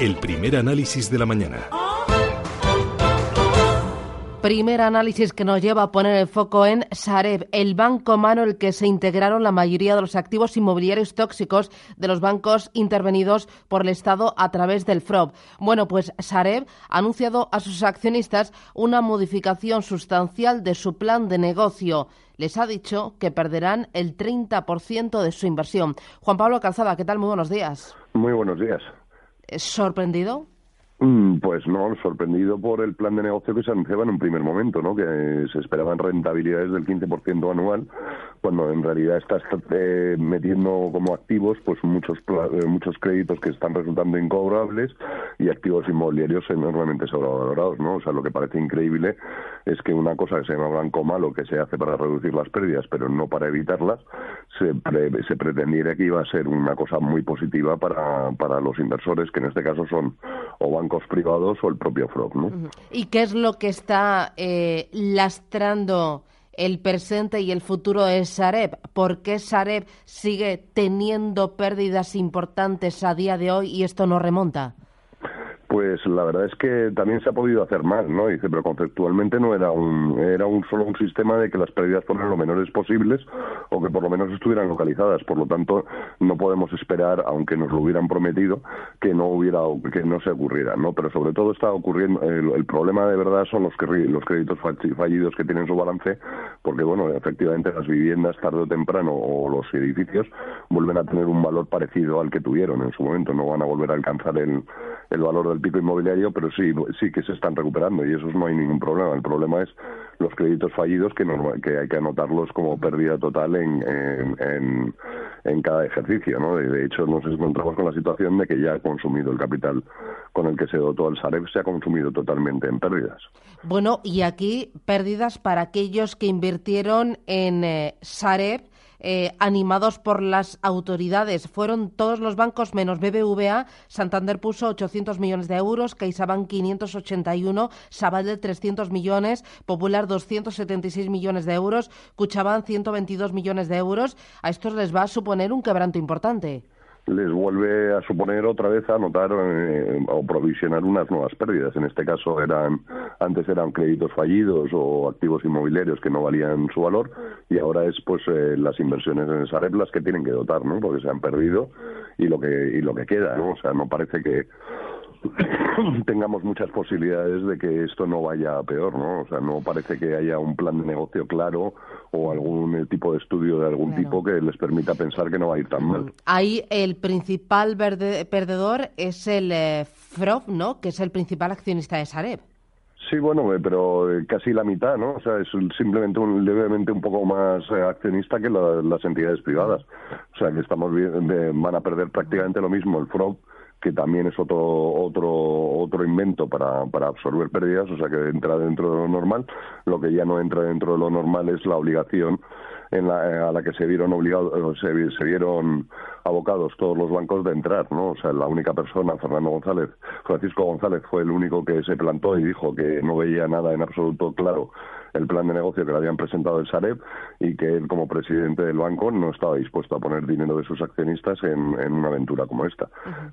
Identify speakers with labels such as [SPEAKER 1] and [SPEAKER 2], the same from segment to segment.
[SPEAKER 1] El primer análisis de la mañana.
[SPEAKER 2] Primer análisis que nos lleva a poner el foco en Sareb, el banco mano en el que se integraron la mayoría de los activos inmobiliarios tóxicos de los bancos intervenidos por el Estado a través del FROB. Bueno, pues Sareb ha anunciado a sus accionistas una modificación sustancial de su plan de negocio. Les ha dicho que perderán el 30% de su inversión. Juan Pablo Calzada, ¿qué tal? Muy buenos días.
[SPEAKER 3] Muy buenos días.
[SPEAKER 2] ¿Sorprendido?
[SPEAKER 3] Mm, pues no, sorprendido por el plan de negocio que se anunciaba en un primer momento, ¿no? que se esperaban rentabilidades del 15% anual, cuando en realidad estás eh, metiendo como activos pues muchos eh, muchos créditos que están resultando incobrables y activos inmobiliarios enormemente sobrevalorados. ¿no? O sea, lo que parece increíble es que una cosa que se llama blanco malo, que se hace para reducir las pérdidas, pero no para evitarlas, se, se pretendiera que iba a ser una cosa muy positiva para, para los inversores, que en este caso son o bancos privados o el propio FROG. ¿no?
[SPEAKER 2] ¿Y qué es lo que está eh, lastrando el presente y el futuro de Sareb? ¿Por qué Sareb sigue teniendo pérdidas importantes a día de hoy y esto no remonta?
[SPEAKER 3] Pues la verdad es que también se ha podido hacer mal, ¿no? Dice, pero conceptualmente no era un era un solo un sistema de que las pérdidas fueran lo menores posibles o que por lo menos estuvieran localizadas. Por lo tanto, no podemos esperar, aunque nos lo hubieran prometido, que no hubiera que no se ocurriera, ¿no? Pero sobre todo está ocurriendo el, problema de verdad son los los créditos fallidos que tienen su balance, porque bueno, efectivamente las viviendas tarde o temprano o los edificios vuelven a tener un valor parecido al que tuvieron en su momento, no van a volver a alcanzar el, el valor del pico inmobiliario, pero sí, sí que se están recuperando y eso no hay ningún problema. El problema es los créditos fallidos que, que hay que anotarlos como pérdida total en, en, en, cada ejercicio. ¿no? De, hecho, nos encontramos con la situación de que ya ha consumido el capital con el que se dotó el Sareb, se ha consumido totalmente en pérdidas.
[SPEAKER 2] Bueno, y aquí pérdidas para aquellos que invirtieron en eh, eh, animados por las autoridades. Fueron todos los bancos menos BBVA. Santander puso 800 millones de euros, CaixaBank 581, Sabadell 300 millones, Popular 276 millones de euros, Cuchabán 122 millones de euros. A estos les va a suponer un quebranto importante
[SPEAKER 3] les vuelve a suponer otra vez anotar eh, o provisionar unas nuevas pérdidas. En este caso eran antes eran créditos fallidos o activos inmobiliarios que no valían su valor y ahora es pues eh, las inversiones en esa red las que tienen que dotar, ¿no? Porque se han perdido y lo que y lo que queda, ¿no? O sea, no parece que tengamos muchas posibilidades de que esto no vaya a peor, ¿no? O sea, no parece que haya un plan de negocio claro o algún tipo de estudio de algún tipo que les permita pensar que no va a ir tan mal.
[SPEAKER 2] Ahí el principal perdedor es el eh, ¿no? Que es el principal accionista de Sareb.
[SPEAKER 3] Sí, bueno, eh, pero eh, casi la mitad, ¿no? O sea, es simplemente un, levemente un poco más eh, accionista que las entidades privadas. O sea, que estamos van a perder prácticamente lo mismo el FROB que también es otro otro otro invento para, para absorber pérdidas, o sea que entra dentro de lo normal. Lo que ya no entra dentro de lo normal es la obligación en la, a la que se vieron obligados, se, se, vieron abocados todos los bancos de entrar, ¿no? O sea, la única persona, Fernando González, Francisco González, fue el único que se plantó y dijo que no veía nada en absoluto claro el plan de negocio que le habían presentado el Sareb y que él como presidente del banco no estaba dispuesto a poner dinero de sus accionistas en, en una aventura como esta.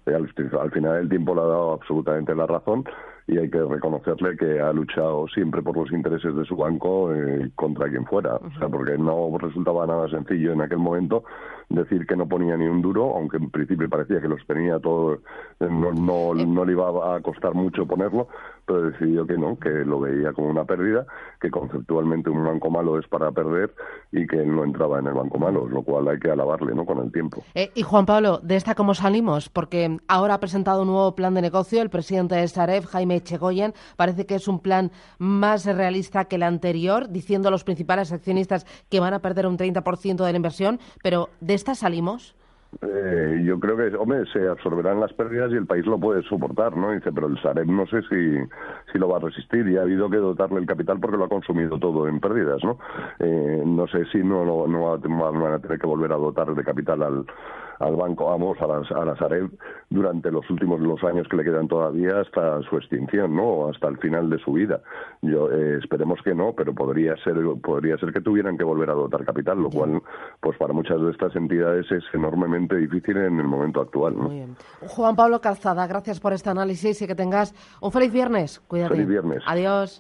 [SPEAKER 3] al, al, final el tiempo le ha dado absolutamente la razón y hay que reconocerle que ha luchado siempre por los intereses de su banco eh, contra quien fuera, o sea, porque no resultaba nada sencillo en aquel momento decir que no ponía ni un duro, aunque en principio parecía que los tenía todo, eh, no, no, eh. no le iba a costar mucho ponerlo, pero decidió que no, que lo veía como una pérdida, que conceptualmente un banco malo es para perder y que él no entraba en el banco malo, lo cual hay que alabarle ¿no? con el tiempo.
[SPEAKER 2] Eh, y Juan Pablo, ¿de esta cómo salimos? Porque ahora ha presentado un nuevo plan de negocio el presidente de Saref, Jaime Chegoyen, parece que es un plan más realista que el anterior, diciendo a los principales accionistas que van a perder un 30% de la inversión, pero ¿de esta salimos?
[SPEAKER 3] Eh, yo creo que, hombre, se absorberán las pérdidas y el país lo puede soportar, ¿no? Dice, pero el Sareb no sé si, si lo va a resistir y ha habido que dotarle el capital porque lo ha consumido todo en pérdidas, ¿no? Eh, no sé si no, no, no van a tener que volver a dotar de capital al, al banco, vamos, a la, a la Sareb durante los últimos los años que le quedan todavía hasta su extinción, ¿no? Hasta el final de su vida. Yo eh, esperemos que no, pero podría ser podría ser que tuvieran que volver a dotar capital, lo cual, pues para muchas de estas entidades es enormemente difícil en el momento actual. ¿no?
[SPEAKER 2] Muy bien. Juan Pablo Calzada, gracias por este análisis y que tengas un feliz viernes. Cuídate.
[SPEAKER 3] Feliz viernes.
[SPEAKER 2] Adiós.